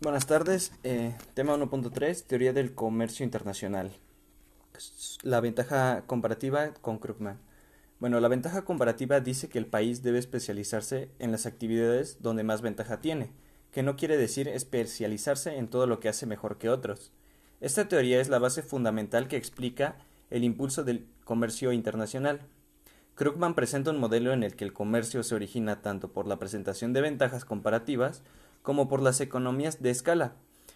Buenas tardes. Eh, tema 1.3, teoría del comercio internacional. La ventaja comparativa con Krugman. Bueno, la ventaja comparativa dice que el país debe especializarse en las actividades donde más ventaja tiene, que no quiere decir especializarse en todo lo que hace mejor que otros. Esta teoría es la base fundamental que explica el impulso del comercio internacional. Krugman presenta un modelo en el que el comercio se origina tanto por la presentación de ventajas comparativas como por las economías de escala,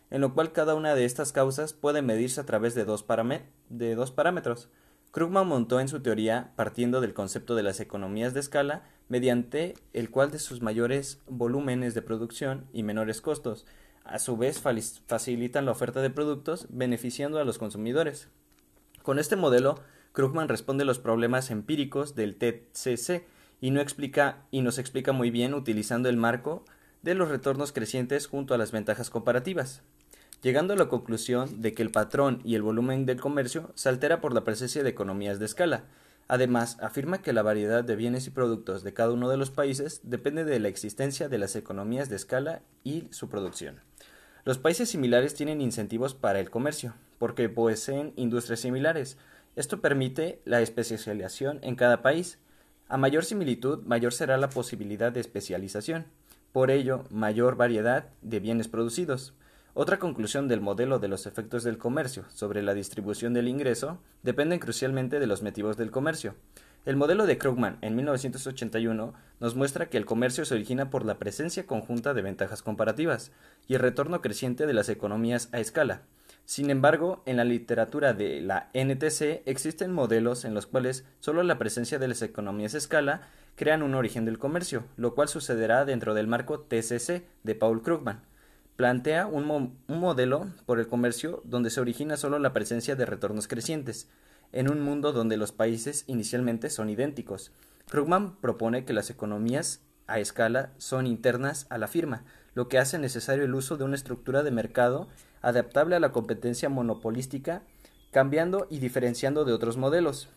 en lo cual cada una de estas causas puede medirse a través de dos, parámetros. Krugman montó en su teoría partiendo del concepto de las economías de escala, mediante el cual de sus mayores volúmenes de producción y menores costos, a su vez facilitan la oferta de productos beneficiando a los consumidores. Con este modelo, Krugman responde los problemas empíricos del TCC y, no explica, y nos explica muy bien utilizando el marco de los retornos crecientes junto a las ventajas comparativas, llegando a la conclusión de que el patrón y el volumen del comercio se altera por la presencia de economías de escala. Además, afirma que la variedad de bienes y productos de cada uno de los países depende de la existencia de las economías de escala y su producción. Los países similares tienen incentivos para el comercio, porque poseen industrias similares, esto permite la especialización en cada país. A mayor similitud, mayor será la posibilidad de especialización. Por ello, mayor variedad de bienes producidos. Otra conclusión del modelo de los efectos del comercio sobre la distribución del ingreso dependen crucialmente de los motivos del comercio. El modelo de Krugman en 1981 nos muestra que el comercio se origina por la presencia conjunta de ventajas comparativas y el retorno creciente de las economías a escala. Sin embargo, en la literatura de la NTC existen modelos en los cuales solo la presencia de las economías a escala crean un origen del comercio, lo cual sucederá dentro del marco TCC de Paul Krugman. Plantea un, un modelo por el comercio donde se origina solo la presencia de retornos crecientes, en un mundo donde los países inicialmente son idénticos. Krugman propone que las economías a escala son internas a la firma, lo que hace necesario el uso de una estructura de mercado adaptable a la competencia monopolística, cambiando y diferenciando de otros modelos,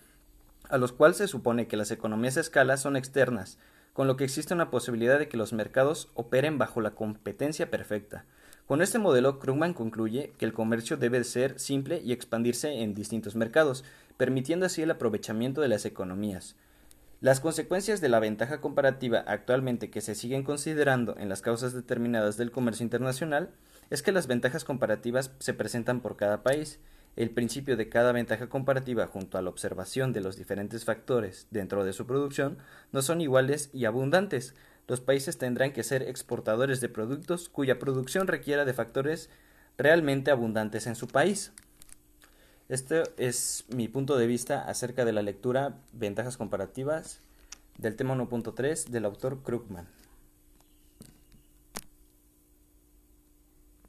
a los cuales se supone que las economías a escala son externas, con lo que existe una posibilidad de que los mercados operen bajo la competencia perfecta. Con este modelo, Krugman concluye que el comercio debe ser simple y expandirse en distintos mercados, permitiendo así el aprovechamiento de las economías. Las consecuencias de la ventaja comparativa actualmente que se siguen considerando en las causas determinadas del comercio internacional es que las ventajas comparativas se presentan por cada país. El principio de cada ventaja comparativa junto a la observación de los diferentes factores dentro de su producción no son iguales y abundantes. Los países tendrán que ser exportadores de productos cuya producción requiera de factores realmente abundantes en su país. Este es mi punto de vista acerca de la lectura Ventajas comparativas del tema 1.3 del autor Krugman.